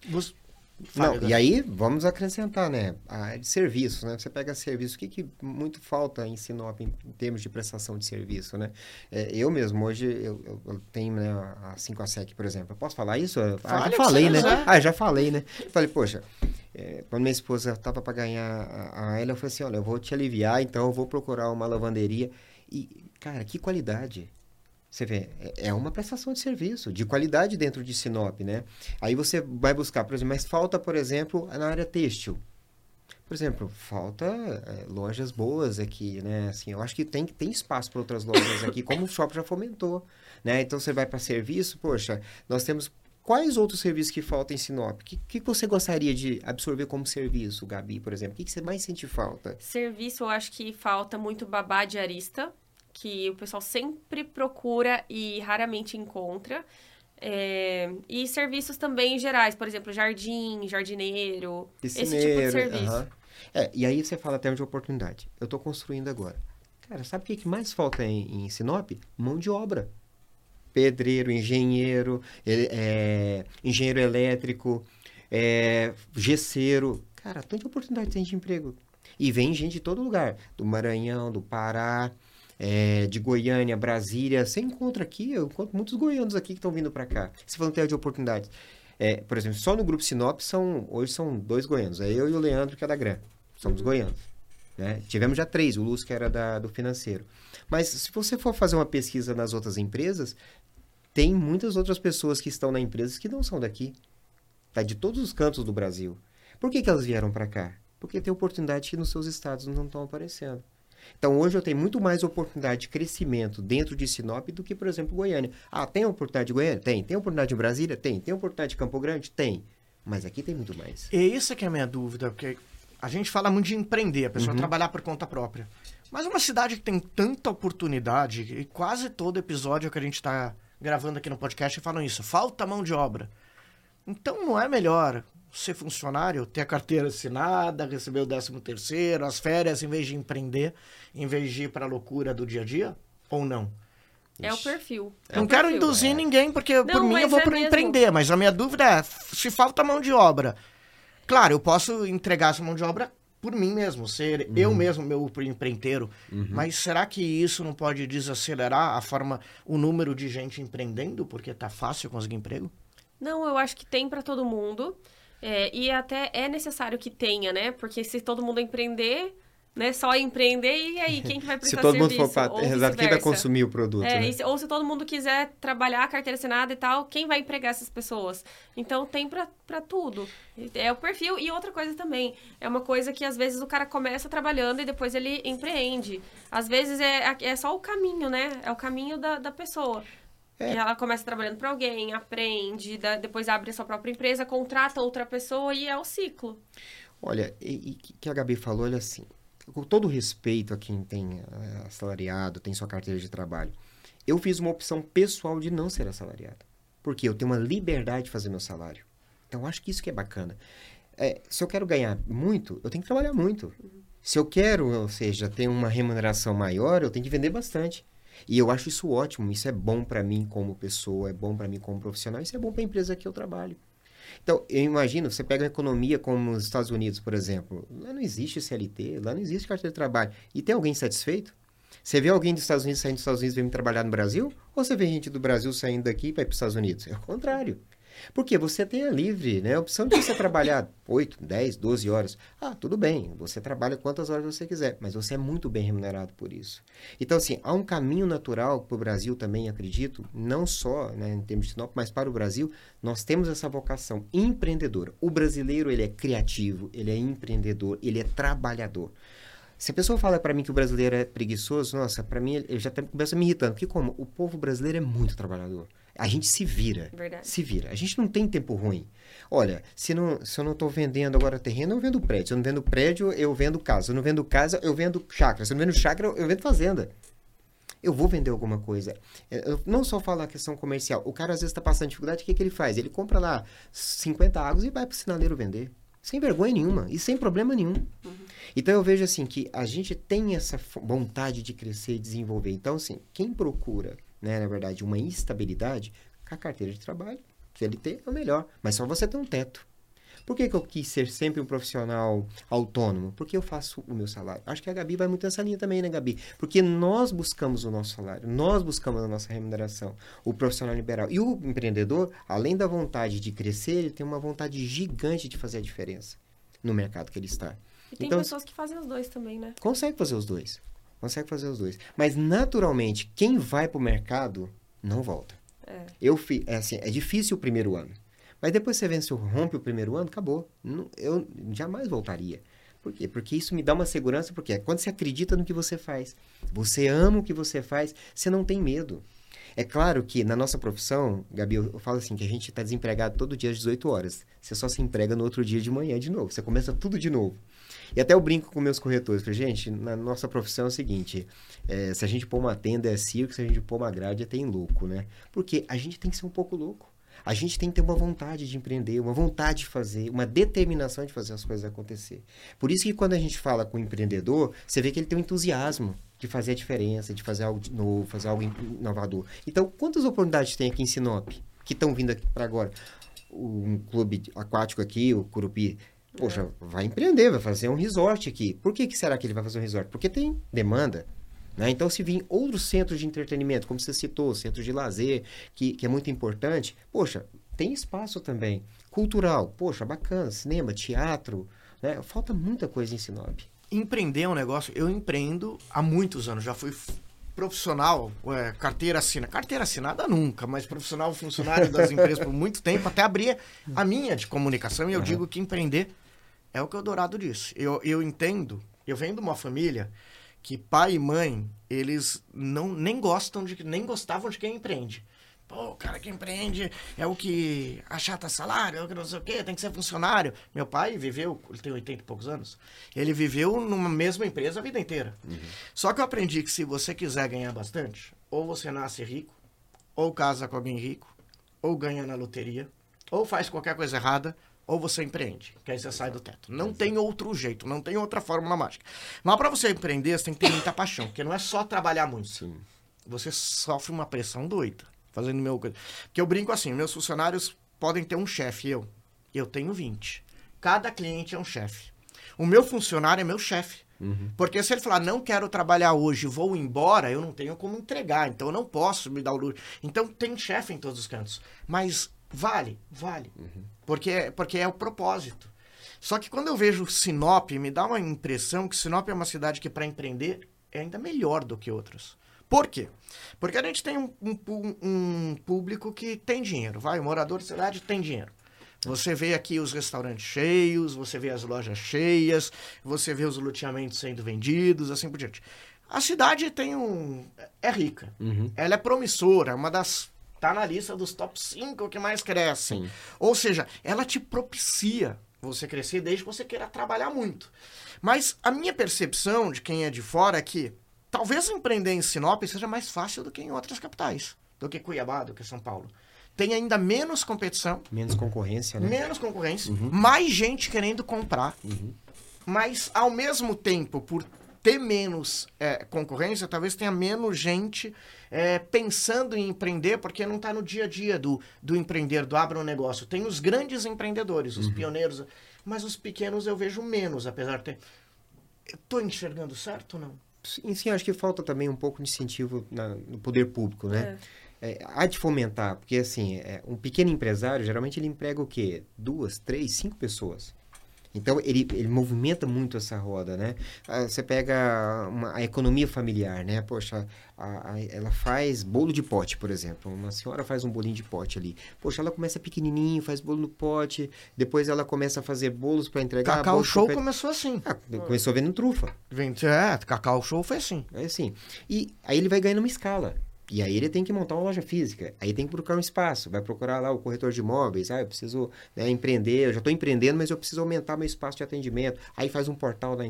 Você... Não, e aí, vamos acrescentar, né? A área de serviço, né? Você pega serviço, o que, que muito falta em Sinop em, termos de prestação de serviço, né? É, eu mesmo, hoje, eu, eu- tenho né, a 5 a SEC, por exemplo. Eu posso falar isso? Ah, Fale já falei, né? quiser. Ah, já falei, né? Falei, poxa, é, quando minha esposa estava para ganhar a, a ela, eu falei assim, olha, eu vou te aliviar, então eu vou procurar uma lavanderia. E, cara, que qualidade! Você vê, é- é uma prestação de serviço, de qualidade dentro de Sinop, né? Aí você vai buscar, por exemplo, mas falta, por exemplo, na área têxtil. Por exemplo, falta é, lojas boas aqui, né? Assim, eu acho que tem, tem espaço para outras lojas aqui, como o shopping já fomentou, né? Então você vai para serviço, poxa, nós temos quais outros serviços que faltam em Sinop? O que, que você gostaria de absorver como serviço, Gabi, por exemplo? O que, que você mais sente falta? Serviço, eu acho que falta muito babá diarista, que o pessoal sempre procura e raramente encontra. É, E serviços também gerais, por exemplo, jardim, jardineiro, esse tipo de Piscineiro, serviço. aham. É, e aí você fala até de oportunidade. Eu estou construindo agora. Cara, sabe o que, que mais falta em, em Sinop? Mão de obra. Pedreiro, engenheiro, ele- é, engenheiro elétrico, é, gesseiro. Cara, tanta oportunidade tem de emprego. E vem gente de todo lugar. Do Maranhão, do Pará, é, de Goiânia, Brasília. Você encontra aqui, eu encontro muitos goianos aqui que estão vindo para cá. Você falando até de oportunidades. É, por exemplo, só no grupo Sinop são, hoje são dois goianos. É eu e o Leandro, que é da Gran. Somos goianos. né? Tivemos já três, o Lúcio, que era da, do financeiro. Mas se você for fazer uma pesquisa nas outras empresas, tem muitas outras pessoas que estão na empresa que não são daqui. Tá? De todos os cantos do Brasil. Por que, que elas vieram para cá? Porque tem oportunidade que nos seus estados não estão aparecendo. Então, hoje eu tenho muito mais oportunidade de crescimento dentro de Sinop do que, por exemplo, Goiânia. Ah, tem oportunidade de Goiânia? Tem. Tem oportunidade de Brasília? Tem. Tem oportunidade de Campo Grande? Tem. Mas aqui tem muito mais. E isso que é a minha dúvida, porque a gente fala muito de empreender, a pessoa Uhum. trabalhar por conta própria. Mas uma cidade que tem tanta oportunidade, e quase todo episódio que a gente está gravando aqui no podcast falam isso, falta mão de obra. Então não é melhor ser funcionário, ter a carteira assinada, receber o 13 terceiro, as férias, em vez de empreender, em vez de ir para a loucura do dia a dia? Ou não? É o perfil. É não o quero perfil. induzir ninguém, porque por Não, mim eu vou é para mesmo. empreender, mas a minha dúvida é, se falta mão de obra, claro, eu posso entregar essa mão de obra por mim mesmo, ser Uhum. eu mesmo meu empreiteiro, mas será que isso não pode desacelerar a forma, o número de gente empreendendo, porque tá fácil conseguir emprego? Não, eu acho que tem pra todo mundo. É, e até é necessário que tenha, né? Porque se todo mundo empreender, né? Só empreender, e aí quem que vai Se prestar todo mundo serviço? for para... Ou Exato, quem vai consumir o produto, É, né? se- ou se todo mundo quiser trabalhar carteira assinada e tal, quem vai empregar essas pessoas? Então tem pra, pra tudo. É o perfil. E outra coisa também, é uma coisa que às vezes o cara começa trabalhando e depois ele empreende. Às vezes é, é só o caminho, né? É o caminho da, da pessoa. É. E ela começa trabalhando pra alguém, aprende, da- depois abre a sua própria empresa, contrata outra pessoa e é o ciclo. Olha, e, e que a Gabi falou, olha assim, com todo respeito a quem tem eh, assalariado, tem sua carteira de trabalho, eu fiz uma opção pessoal de não ser assalariado. Porque eu tenho uma liberdade de fazer meu salário. Então, acho que isso que é bacana. É, se eu quero ganhar muito, eu tenho que trabalhar muito. Se eu quero, ou seja, ter uma remuneração maior, eu tenho que vender bastante. E eu acho isso ótimo, isso é bom para mim como pessoa, é bom para mim como profissional, isso é bom para a empresa que eu trabalho. Então, eu imagino, você pega uma economia como os Estados Unidos, por exemplo, lá não existe CLT, lá não existe carteira de trabalho. E tem alguém satisfeito? Você vê alguém dos Estados Unidos saindo dos Estados Unidos e vem trabalhar no Brasil? Ou você vê gente do Brasil saindo daqui para ir para os Estados Unidos? É o contrário. Porque você tem a livre, né? A opção de você trabalhar 8, 10, 12 horas. Ah, tudo bem, você trabalha quantas horas você quiser, mas você é muito bem remunerado por isso. Então, assim, há um caminho natural para o Brasil também, acredito, não só né, em termos de Sinop, mas para o Brasil, nós temos essa vocação empreendedora. O brasileiro, ele é criativo, ele é empreendedor, ele é trabalhador. Se a pessoa fala para mim que o brasileiro é preguiçoso, nossa, para mim ele já tá- começa me irritando. Porque como? O povo brasileiro é muito trabalhador. A gente se vira. Verdade. Se vira. A gente não tem tempo ruim. Olha, se, não, se eu não estou vendendo agora terreno, eu vendo prédio. Se eu não vendo prédio, eu vendo casa. Se eu não vendo casa, eu vendo chácara. Se eu não vendo chácara, eu vendo fazenda. Eu vou vender alguma coisa. Eu não só falo a questão comercial. O cara às vezes está passando dificuldade, o que, que ele faz? Ele compra lá 50 águas e vai para o sinaleiro vender. Sem vergonha nenhuma e sem problema nenhum. Então eu vejo assim que a gente tem essa vontade de crescer e desenvolver. Então, assim, quem procura, né, na verdade, uma estabilidade, com a carteira de trabalho, CLT é o melhor. Mas só você ter um teto. Por que, que eu quis ser sempre um profissional autônomo? Porque eu faço o meu salário. Acho que a Gabi vai muito nessa linha também, né, Gabi? Porque nós buscamos o nosso salário, nós buscamos a nossa remuneração, o profissional liberal. E o empreendedor, além da vontade de crescer, ele tem uma vontade gigante de fazer a diferença no mercado que ele está. E tem Então, pessoas que fazem os dois também, né? Consegue fazer os dois. Consegue fazer os dois. Mas, naturalmente, quem vai para o mercado não volta. É. Eu fi, é assim, é difícil o primeiro ano. Mas depois você vence, rompe o primeiro ano, acabou. Não- eu jamais voltaria. Por quê? Porque isso me dá uma segurança, porque é quando você acredita no que você faz, você ama o que você faz, você não tem medo. É claro que na nossa profissão, Gabi, eu eu falo assim, que a gente está desempregado todo dia às 18 horas. Você só se emprega no outro dia de manhã de novo. Você começa tudo de novo. E até eu brinco com meus corretores. Falei, gente, na nossa profissão é o seguinte, é, se a gente pôr uma tenda é circo, se a gente pôr uma grade é tem louco, né? Porque a gente tem que ser um pouco louco. A gente tem que ter uma vontade de empreender, uma vontade de fazer, uma determinação de fazer as coisas acontecer. Por isso que quando a gente fala com o empreendedor, você vê que ele tem um entusiasmo de fazer a diferença, de fazer algo de novo, fazer algo inovador. Então, quantas oportunidades tem aqui em Sinop que estão vindo aqui para agora? Um clube aquático aqui, o Curupi, poxa, vai empreender, vai fazer um resort aqui. Por que, que será que ele vai fazer um resort? Porque tem demanda. Né? Então, se vir outros centros de entretenimento, como você citou, centros de lazer, que, que é muito importante, poxa, tem espaço também. Cultural, poxa, bacana, cinema, teatro, né? Falta muita coisa em Sinop. Empreender é um negócio. Eu empreendo há muitos anos. Já fui profissional, é, carteira assinada. Carteira assinada nunca, mas profissional, funcionário das empresas por muito tempo. Até abrir a minha de comunicação. E eu Uhum. digo que empreender é o que o Dourado disse. Eu, eu entendo. Eu venho de uma família que pai e mãe, eles não nem gostam de nem gostavam de quem empreende. Pô, o cara que empreende é o que achata salário, é o que não sei o quê, tem que ser funcionário. Meu pai viveu, ele tem 80 e poucos anos, ele viveu numa mesma empresa a vida inteira. Uhum. Só que eu aprendi que se você quiser ganhar bastante, ou você nasce rico, ou casa com alguém rico, ou ganha na loteria, ou faz qualquer coisa errada, ou você empreende, que aí você sai do teto. Não tem outro jeito, não tem outra fórmula mágica. Mas para você empreender, você tem que ter muita paixão, porque não é só trabalhar muito. Sim. Você sofre uma pressão doida fazendo meu coisa. Porque eu brinco assim, meus funcionários podem ter um chefe, eu. Eu tenho 20. Cada cliente é um chefe. O meu funcionário é meu chefe. Uhum. Porque se ele falar, não quero trabalhar hoje, vou embora, eu não tenho como entregar, então eu não posso me dar o luxo. Então tem chefe em todos os cantos. Mas vale, vale. Uhum. Porque, porque é o propósito. Só que quando eu vejo Sinop, me dá uma impressão que Sinop é uma cidade que para empreender é ainda melhor do que outras. Por quê? Porque a gente tem um, um, um público que tem dinheiro, vai, o morador da cidade tem dinheiro. Você vê aqui os restaurantes cheios, você vê as lojas cheias, você vê os loteamentos sendo vendidos, assim por diante. A cidade tem um. é rica. Uhum. Ela é promissora, é uma das. Tá na lista dos top 5 que mais crescem. Sim. Ou seja, ela te propicia você crescer desde que você queira trabalhar muito. Mas a minha percepção de quem é de fora é que Talvez empreender em Sinop seja mais fácil do que em outras capitais, do que Cuiabá, do que São Paulo. Tem ainda menos competição. Menos concorrência, né? Menos concorrência. Uhum. Mais gente querendo comprar. Uhum. Mas, ao mesmo tempo, por ter menos é, concorrência, talvez tenha menos gente é, pensando em empreender, porque não está no dia a dia do, do empreender, do abra um negócio. Tem os grandes empreendedores, os uhum. pioneiros, mas os pequenos eu vejo menos, apesar de ter. Estou enxergando certo ou não? Sim, sim, acho que falta também um pouco de incentivo na, no poder público, né? É. É, há de fomentar, porque assim, é, um pequeno empresário, geralmente ele emprega o quê? Duas, três, cinco pessoas. Então, ele, ele movimenta muito essa roda, né? Ah, você pega uma, a economia familiar, né? Poxa, a, a, ela faz bolo de pote, por exemplo. Uma senhora faz um bolinho de pote ali. Poxa, ela começa pequenininho, faz bolo no pote. Depois ela começa a fazer bolos para entregar. Cacau Show pra... começou assim. Ah, começou vendendo trufa. É, Cacau Show foi assim. É assim. E aí ele vai ganhando uma escala. E aí ele tem que montar uma loja física. Aí tem que procurar um espaço. Vai procurar lá o corretor de imóveis. Ah, eu preciso né, empreender. Eu já estou empreendendo, mas eu preciso aumentar meu espaço de atendimento. Aí faz um portal para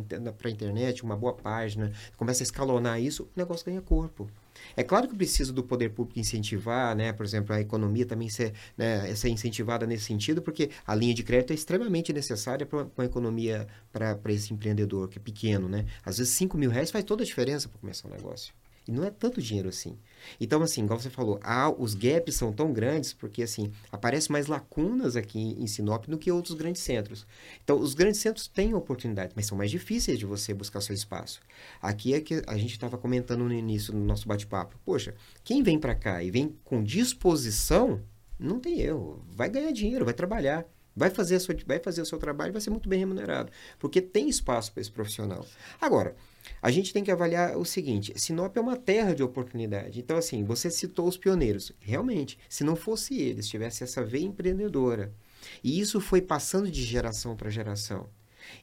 a internet, uma boa página. Começa a escalonar isso. O negócio ganha corpo. É claro que precisa do poder público incentivar, né? Por exemplo, a economia também ser, né, ser incentivada nesse sentido, porque a linha de crédito é extremamente necessária para a economia, para esse empreendedor que é pequeno, né? Às vezes 5 mil reais faz toda a diferença para começar um negócio. E não é tanto dinheiro assim. Então, assim, igual você falou, ah, os gaps são tão grandes porque, assim, aparecem mais lacunas aqui em Sinop do que outros grandes centros. Então, os grandes centros têm oportunidade, mas são mais difíceis de você buscar seu espaço. Aqui é que a gente estava comentando no início do nosso bate-papo. Poxa, quem vem para cá e vem com disposição, não tem erro. Vai ganhar dinheiro, vai trabalhar. Vai fazer, sua, vai fazer o seu trabalho vai ser muito bem remunerado. Porque tem espaço para esse profissional. Agora, a gente tem que avaliar o seguinte: Sinop é uma terra de oportunidade. Então, assim, você citou os pioneiros. Realmente, se não fosse eles, tivesse essa veia empreendedora, e isso foi passando de geração para geração.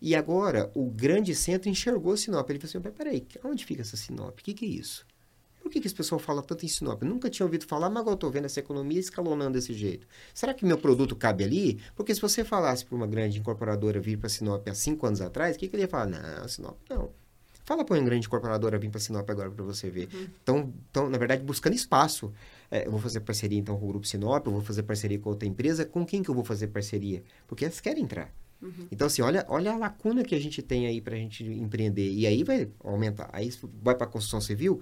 E agora, o grande centro enxergou Sinop. Ele falou assim: peraí, onde fica essa Sinop? O que, que é isso? Por que, que esse pessoal fala tanto em Sinop? Eu nunca tinha ouvido falar, mas agora estou vendo essa economia escalonando desse jeito. Será que meu produto cabe ali? Porque se você falasse para uma grande incorporadora vir para Sinop há cinco anos atrás, o que, que ele ia falar? Não, Sinop não. Fala para uma grande incorporadora vir para Sinop agora para você ver. Então, uhum. na verdade, buscando espaço. É, eu vou fazer parceria então com o Grupo Sinop, eu vou fazer parceria com outra empresa. Com quem que eu vou fazer parceria? Porque elas querem entrar. Uhum. Então, assim, olha, olha a lacuna que a gente tem aí para a gente empreender. E aí vai aumentar. Aí vai para a construção civil.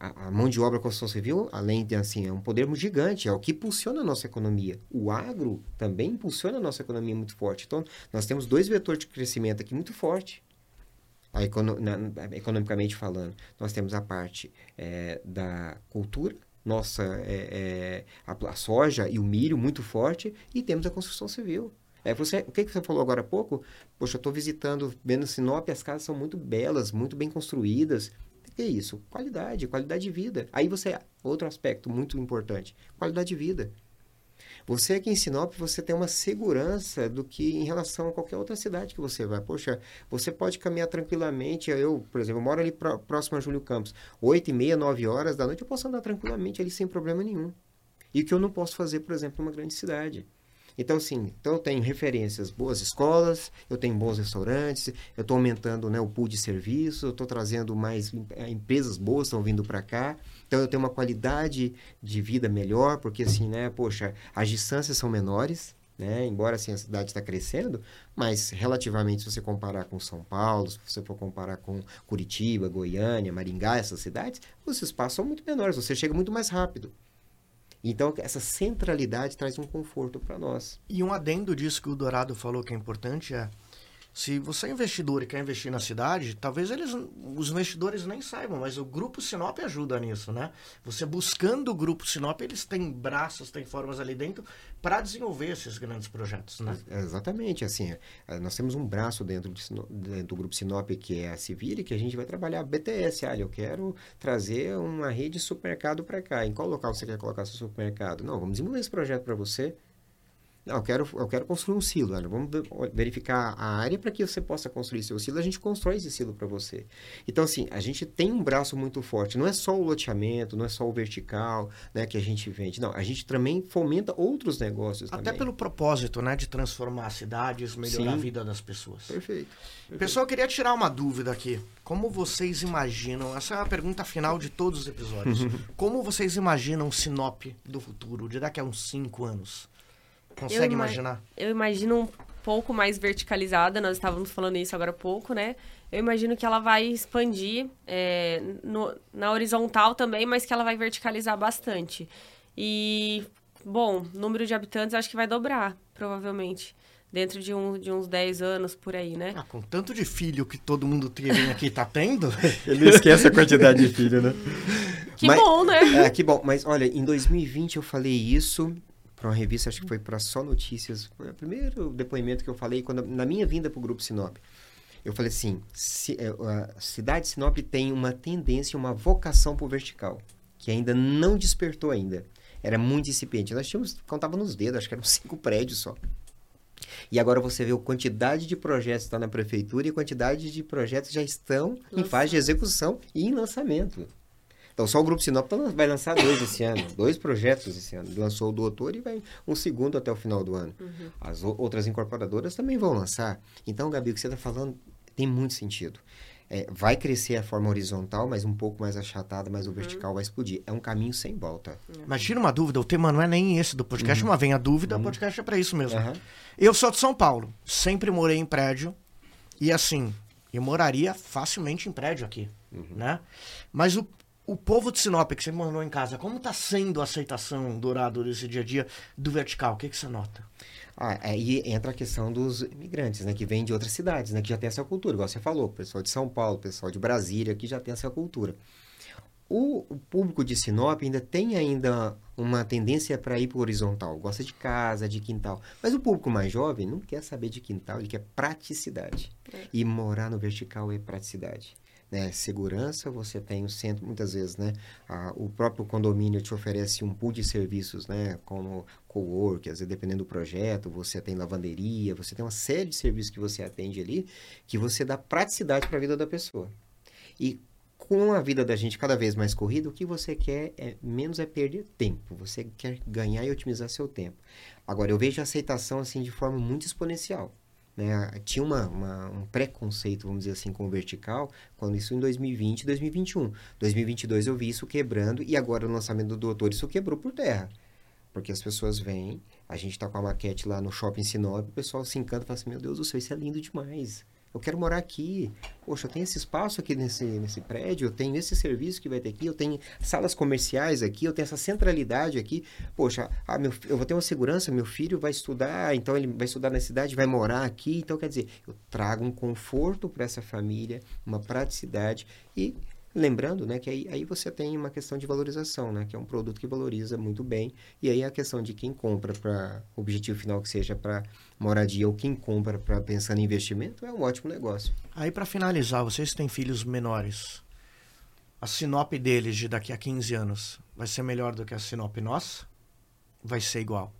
A, a, mão de obra da construção civil, além de, assim, é um poder gigante. É o que impulsiona a nossa economia. O agro também impulsiona a nossa economia muito forte. Então, nós temos dois vetores de crescimento aqui muito forte econo na, economicamente falando, nós temos a parte é, da cultura, nossa, é, é, a, a, soja e o milho muito forte, e temos a construção civil. É, você, o que, que você falou agora há pouco? Poxa, eu estou visitando, vendo Sinop, as casas são muito belas, muito bem construídas. O que é isso? Qualidade, qualidade de vida. Aí você, outro aspecto muito importante, qualidade de vida. Você aqui em Sinop, você tem uma segurança do que em relação a qualquer outra cidade que você vai. Poxa, você pode caminhar tranquilamente. Eu, por exemplo, moro ali próximo a Júlio Campos. Oito e meia, nove horas da noite, eu posso andar tranquilamente ali sem problema nenhum. E que eu não posso fazer, por exemplo, numa grande cidade. Então, assim, então eu tenho referências, boas escolas, eu tenho bons restaurantes, eu estou aumentando né, o pool de serviços, eu estou trazendo mais eh, empresas boas estão vindo para cá. Então, eu tenho uma qualidade de vida melhor, porque, assim, né, poxa, as distâncias são menores, né? Embora assim, a cidade está crescendo, mas relativamente se você comparar com São Paulo, se você for comparar com Curitiba, Goiânia, Maringá, essas cidades, os espaços são muito menores, você chega muito mais rápido. Então, essa centralidade traz um conforto para nós. E um adendo disso que o Dourado falou que é importante é se você é investidor e quer investir na cidade, talvez eles, os investidores nem saibam, mas o Grupo Sinop ajuda nisso, né? Você buscando o Grupo Sinop, eles têm braços, têm formas ali dentro para desenvolver esses grandes projetos, né? Exatamente, assim, é, nós temos um braço dentro, de, dentro do Grupo Sinop que é a Civile, que a gente vai trabalhar BTS, olha, eu quero trazer uma rede de supermercado para cá. Em qual local você quer colocar seu supermercado? Não, vamos desenvolver esse projeto para você, não, eu quero, eu quero construir um silo. Olha, vamos verificar a área para que você possa construir seu silo. A gente constrói esse silo para você. Então, assim, a gente tem um braço muito forte. Não é só o loteamento, não é só o vertical né, que a gente vende. Não, a gente também fomenta outros negócios Até também. pelo propósito, né, de transformar cidades, melhorar Sim. a vida das pessoas. Perfeito. Perfeito. Pessoal, eu queria tirar uma dúvida aqui. Como vocês imaginam, essa é a pergunta final de todos os episódios. Como vocês imaginam o Sinop do futuro, de daqui a uns cinco anos? Consegue eu imaginar? Eu imagino um pouco mais verticalizada, nós estávamos falando isso agora há pouco, né? Eu imagino que ela vai expandir é, no, na horizontal também, mas que ela vai verticalizar bastante. E, bom, número de habitantes acho que vai dobrar, provavelmente. Dentro de, um, de uns 10 anos por aí, né? Ah, com tanto de filho que todo mundo teve aqui tá tendo. Ele esquece a quantidade de filho, né? Que mas, bom, né? É, que bom. Mas olha, em 2020 eu falei isso para uma revista, acho que foi para Só Notícias. Foi o primeiro depoimento que eu falei quando, na minha vinda para o Grupo Sinop. Eu falei assim, se, é, a cidade de Sinop tem uma tendência, uma vocação para o vertical, que ainda não despertou ainda. Era muito incipiente. Nós tínhamos, contava nos dedos, acho que eram cinco prédios só. E agora você vê a quantidade de projetos que está na prefeitura e a quantidade de projetos já estão Nossa. em fase de execução e em lançamento. Então, só o Grupo Sinop vai lançar dois esse ano, dois projetos esse ano. Lançou o doutor e vai um segundo até o final do ano. Uhum. As outras incorporadoras também vão lançar. Então, Gabi, o que você está falando tem muito sentido. É, vai crescer a forma horizontal, mas um pouco mais achatada, mas o uhum. vertical vai explodir. É um caminho sem volta. Uhum. Mas tira uma dúvida, o tema não é nem esse do podcast, uhum. mas vem a dúvida, uhum. o podcast é para isso mesmo. Uhum. Eu sou de São Paulo, sempre morei em prédio, e assim, eu moraria facilmente em prédio aqui, uhum. né? Mas o o povo de Sinop que você mandou em casa, como está sendo a aceitação, Dourado, desse dia a dia do vertical? O que, que você nota? Ah, aí entra a questão dos imigrantes, né? Que vêm de outras cidades, né? Que já tem essa cultura, igual você falou. Pessoal de São Paulo, pessoal de Brasília, que já tem essa cultura. O, o público de Sinop ainda tem ainda uma tendência para ir para o horizontal. Gosta de casa, de quintal. Mas o público mais jovem não quer saber de quintal, ele quer praticidade. É. E morar no vertical é praticidade né, segurança, você tem o centro, muitas vezes, né, a, o próprio condomínio te oferece um pool de serviços, né, como co-work, às vezes dependendo do projeto, você tem lavanderia, você tem uma série de serviços que você atende ali, que você dá praticidade para a vida da pessoa. E com a vida da gente cada vez mais corrida, o que você quer é menos é perder tempo. Você quer ganhar e otimizar seu tempo. Agora, eu vejo a aceitação assim de forma muito exponencial. Né? Tinha uma, uma, um preconceito, vamos dizer assim, com o vertical, quando isso em 2020 e 2021. 2022 eu vi isso quebrando e agora no lançamento do Doutor isso quebrou por terra. Porque as pessoas vêm, a gente está com a maquete lá no Shopping Sinop, o pessoal se encanta e fala assim, meu Deus do céu, isso é lindo demais eu quero morar aqui. Poxa, eu tenho esse espaço aqui nesse, nesse prédio, eu tenho esse serviço que vai ter aqui, eu tenho salas comerciais aqui, eu tenho essa centralidade aqui. Poxa, ah, meu, eu vou ter uma segurança, meu filho vai estudar, então ele vai estudar na cidade, vai morar aqui. Então, quer dizer, eu trago um conforto para essa família, uma praticidade e Lembrando, né, que aí, aí você tem uma questão de valorização, né, que é um produto que valoriza muito bem. E aí a questão de quem compra para objetivo final que seja para moradia ou quem compra para pensar em investimento é um ótimo negócio. Aí para finalizar, vocês têm filhos menores. A Sinop deles de daqui a 15 anos vai ser melhor do que a Sinop nossa? Vai ser igual?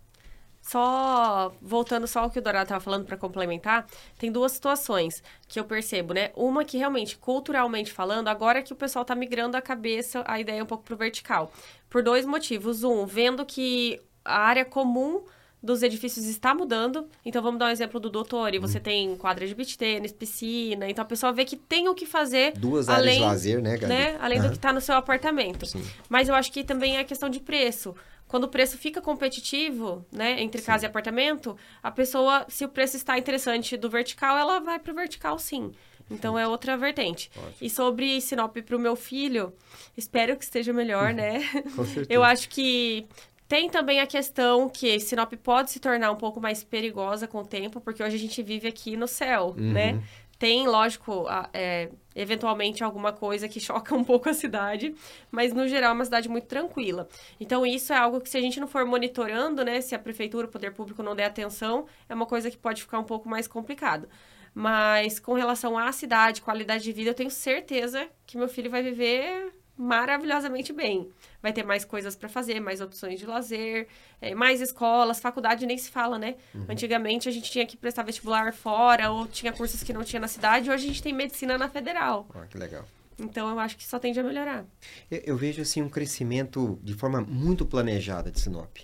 Só voltando só ao que o Dourado estava falando para complementar, tem duas situações que eu percebo, né? Uma que realmente, culturalmente falando, agora que o pessoal está migrando a cabeça, a ideia é um pouco pro vertical. Por dois motivos. Um, vendo que a área comum dos edifícios está mudando. Então, vamos dar um exemplo do doutor. E você hum. tem quadra de beach tênis, piscina. Então, a pessoa vê que tem o que fazer. Duas além, áreas de lazer, né, Gabi? né? Além uhum. do que está no seu apartamento. Sim. Mas eu acho que também é questão de preço. Quando o preço fica competitivo, né, entre sim. casa e apartamento, a pessoa, se o preço está interessante do vertical, ela vai para o vertical, sim. Então é outra vertente. Ótimo. E sobre Sinop para o meu filho, espero que esteja melhor, né? Com certeza. Eu acho que tem também a questão que Sinop pode se tornar um pouco mais perigosa com o tempo, porque hoje a gente vive aqui no céu, uhum. né? Tem, lógico, é, eventualmente alguma coisa que choca um pouco a cidade, mas no geral é uma cidade muito tranquila. Então isso é algo que se a gente não for monitorando, né, se a prefeitura, o poder público não der atenção, é uma coisa que pode ficar um pouco mais complicado. Mas com relação à cidade, qualidade de vida, eu tenho certeza que meu filho vai viver maravilhosamente bem. Vai ter mais coisas para fazer, mais opções de lazer, é, mais escolas, faculdade nem se fala, né? Uhum. Antigamente a gente tinha que prestar vestibular fora ou tinha cursos que não tinha na cidade, hoje a gente tem medicina na federal. Oh, que legal. Então eu acho que só tende a melhorar. Eu, eu vejo assim um crescimento de forma muito planejada de Sinop.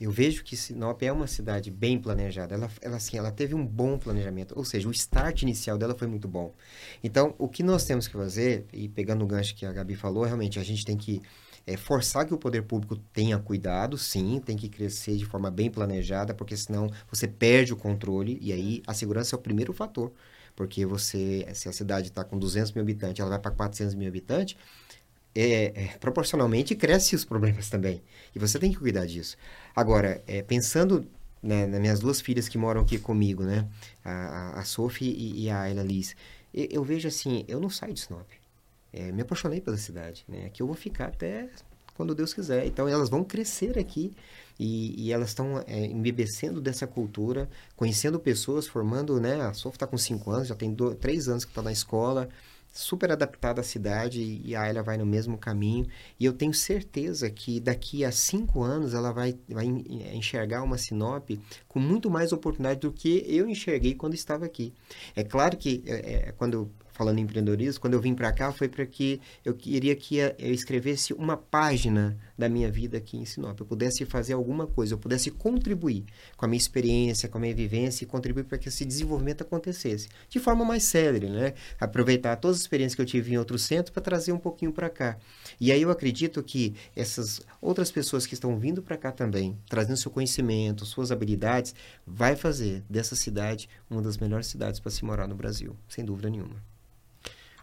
Eu vejo que Sinop é uma cidade bem planejada. Ela, ela, assim, ela teve um bom planejamento, ou seja, o start inicial dela foi muito bom. Então, o que nós temos que fazer, e pegando o gancho que a Gabi falou, realmente a gente tem que é, forçar que o poder público tenha cuidado, sim, tem que crescer de forma bem planejada, porque senão você perde o controle, e aí a segurança é o primeiro fator. Porque você, se a cidade está com 200 mil habitantes, ela vai para 400 mil habitantes, é, é, proporcionalmente cresce os problemas também. E você tem que cuidar disso. Agora, é, pensando né, nas minhas duas filhas que moram aqui comigo, né? A, a Sophie e, e a Ayla Liz. Eu, eu, vejo assim, eu não saio de Sinop. É, me apaixonei pela cidade, né? Aqui eu vou ficar até quando Deus quiser. Então, elas vão crescer aqui e, e elas estão é, embebecendo dessa cultura, conhecendo pessoas, formando, né? A Sophie está com cinco anos, já tem dois, três anos que está na escola super adaptada à cidade e a Ayla vai no mesmo caminho. E eu tenho certeza que daqui a cinco anos ela vai, vai enxergar uma Sinop com muito mais oportunidade do que eu enxerguei quando estava aqui. É claro que é quando falando em empreendedorismo, quando eu vim para cá foi para que eu queria que eu escrevesse uma página da minha vida aqui em Sinop. Eu pudesse fazer alguma coisa, eu pudesse contribuir com a minha experiência, com a minha vivência e contribuir para que esse desenvolvimento acontecesse de forma mais célere, né? Aproveitar todas as experiências que eu tive em outros centros para trazer um pouquinho para cá. E aí eu acredito que essas outras pessoas que estão vindo para cá também, trazendo seu conhecimento, suas habilidades, vai fazer dessa cidade uma das melhores cidades para se morar no Brasil, sem dúvida nenhuma.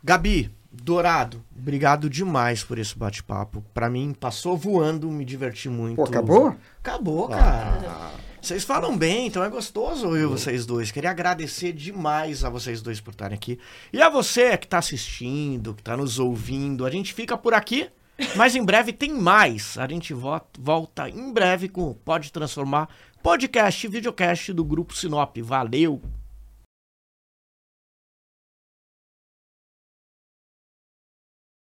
Gabi, Dourado, obrigado demais por esse bate-papo. Para mim, passou voando, me diverti muito. Pô, acabou? Acabou, cara. Ah. Vocês falam bem, então é gostoso ouvir vocês dois. Queria agradecer demais a vocês dois por estarem aqui. E a você que está assistindo, que está nos ouvindo. A gente fica por aqui, mas em breve tem mais. A gente volta em breve com Pode Transformar podcast e videocast do Grupo Sinop. Valeu!